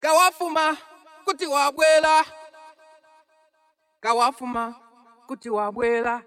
kawafuma kuti wabwera kawafuma kuti wabwera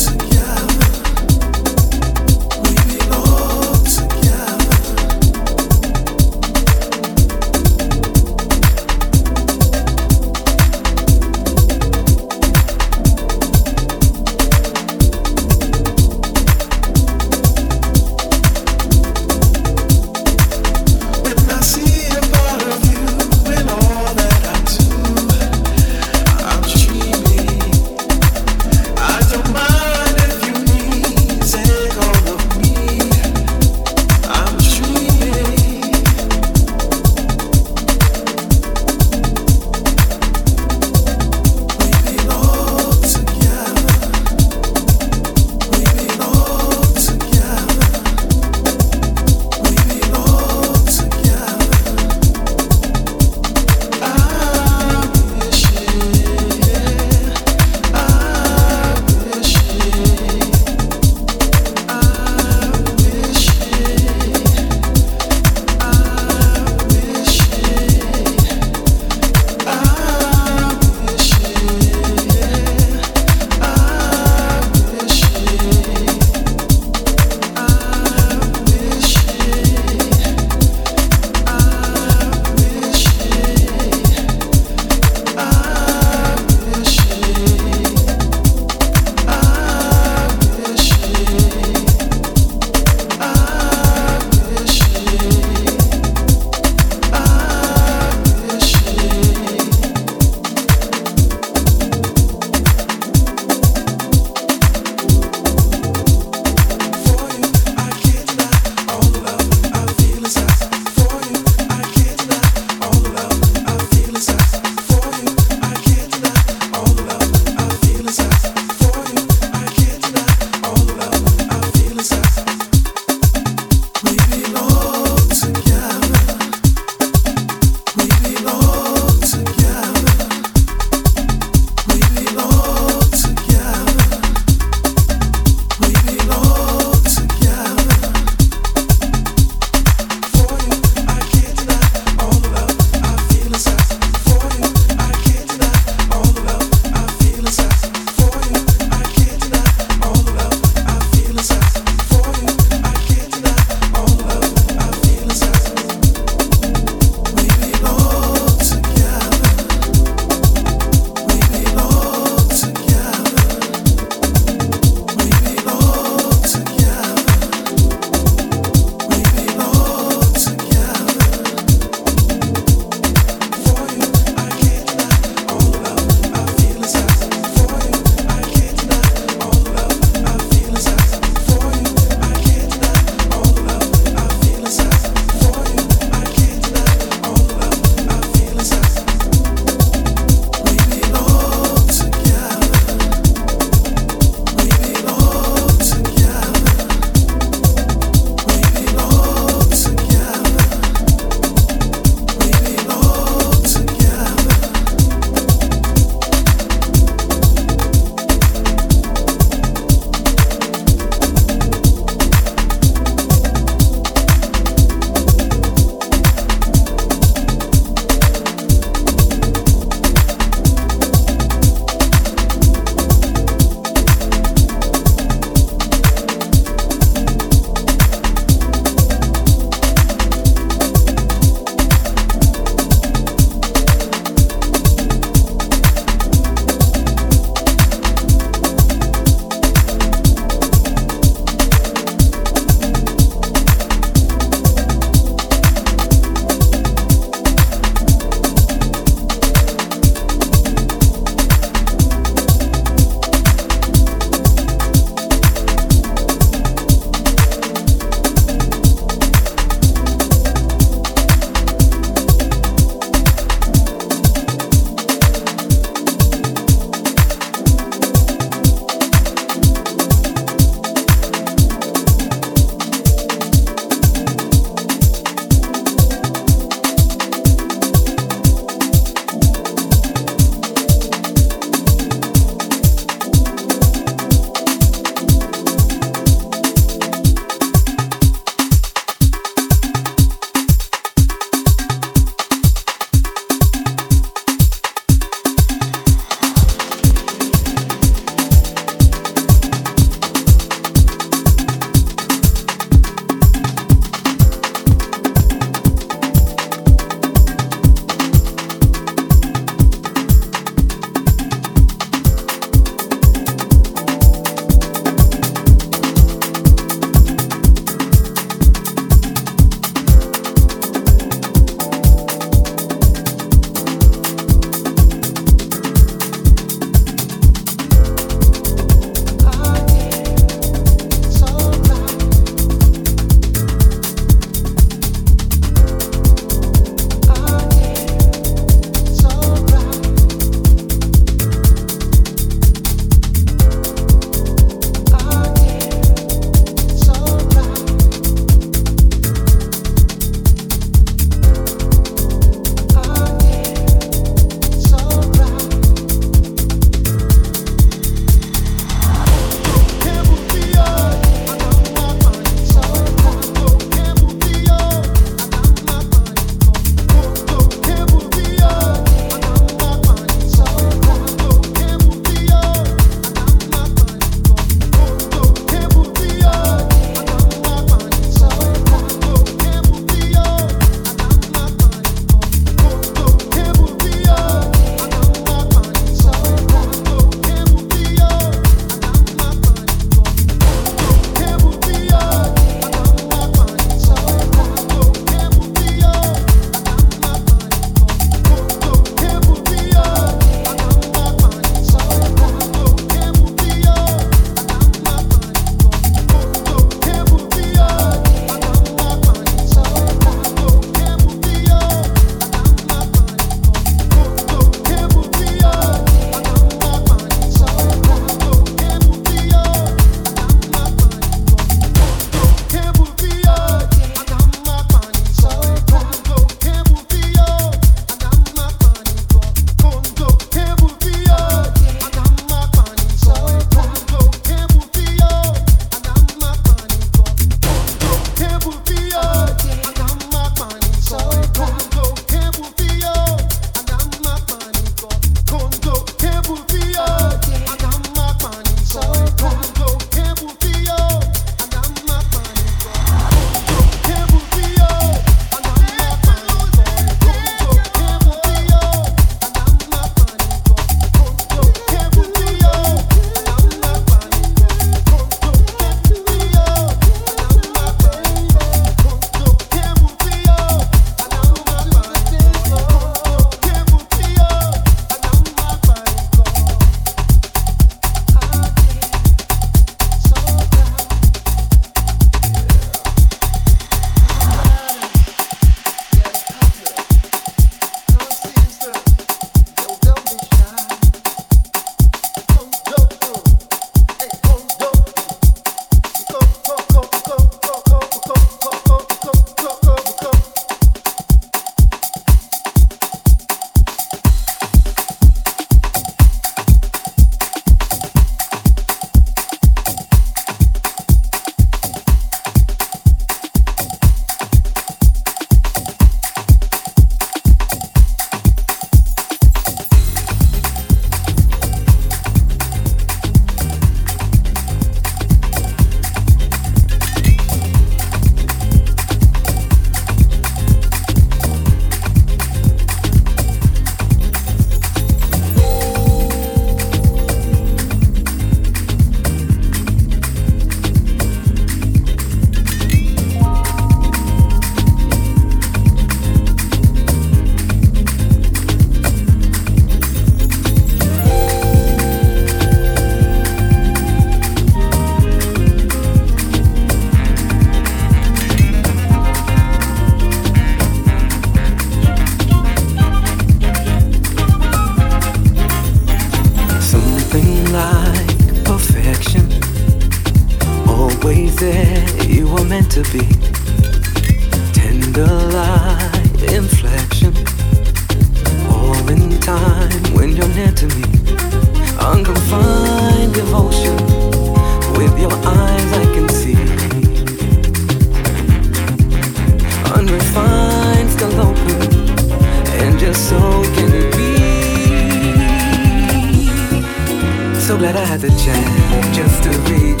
had the chance just to reach